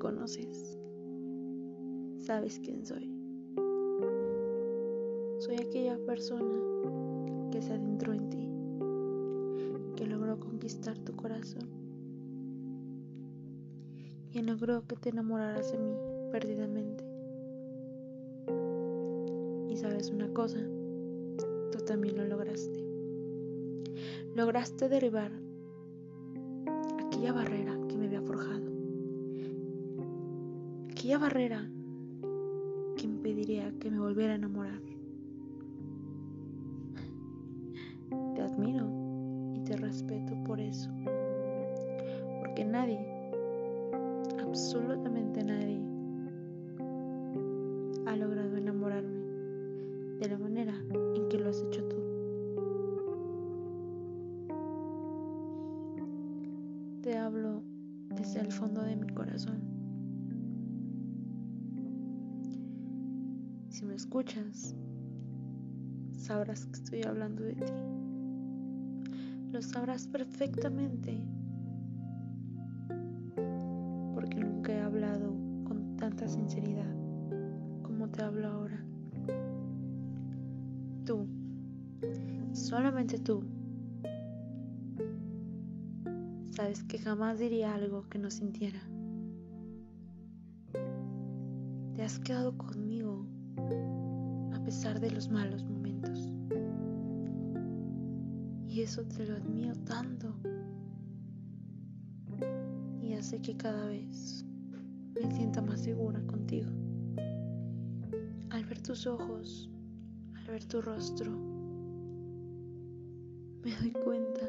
conoces, sabes quién soy. Soy aquella persona que se adentró en ti, que logró conquistar tu corazón, y logró que te enamoraras de mí perdidamente. Y sabes una cosa, tú también lo lograste. Lograste derribar aquella barrera que me había forjado. Barrera que impediría que me volviera a enamorar. Te admiro y te respeto por eso. Porque nadie, absolutamente nadie, ha logrado enamorarme de la manera en que lo has hecho tú. Te hablo desde el fondo de mi corazón. Si me escuchas, sabrás que estoy hablando de ti. Lo sabrás perfectamente porque nunca he hablado con tanta sinceridad como te hablo ahora. Tú, solamente tú, sabes que jamás diría algo que no sintiera. Te has quedado conmigo a pesar de los malos momentos. Y eso te lo admiro tanto. Y hace que cada vez me sienta más segura contigo. Al ver tus ojos, al ver tu rostro, me doy cuenta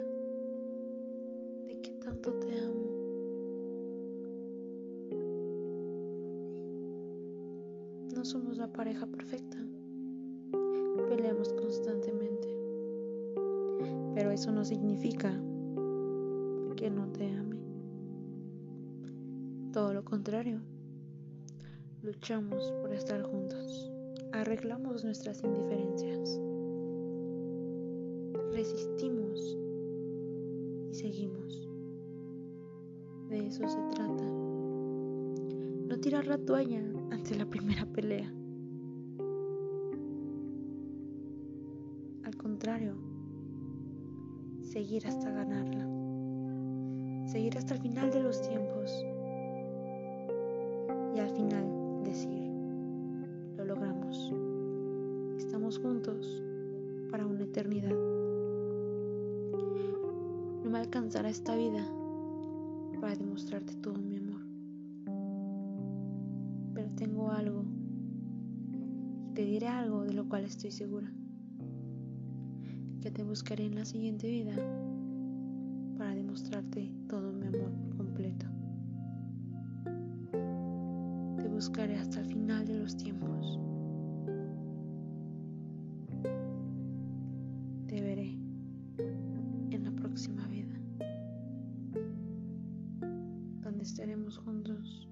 No somos la pareja perfecta. Peleamos constantemente. Pero eso no significa que no te ame. Todo lo contrario. Luchamos por estar juntos. Arreglamos nuestras indiferencias. Resistimos y seguimos. De eso se trata. Tirar la toalla ante la primera pelea. Al contrario, seguir hasta ganarla. Seguir hasta el final de los tiempos. Y al final decir, lo logramos. Estamos juntos para una eternidad. No me alcanzará esta vida para demostrarte todo mi amor. Tengo algo y te diré algo de lo cual estoy segura. Que te buscaré en la siguiente vida para demostrarte todo mi amor completo. Te buscaré hasta el final de los tiempos. Te veré en la próxima vida, donde estaremos juntos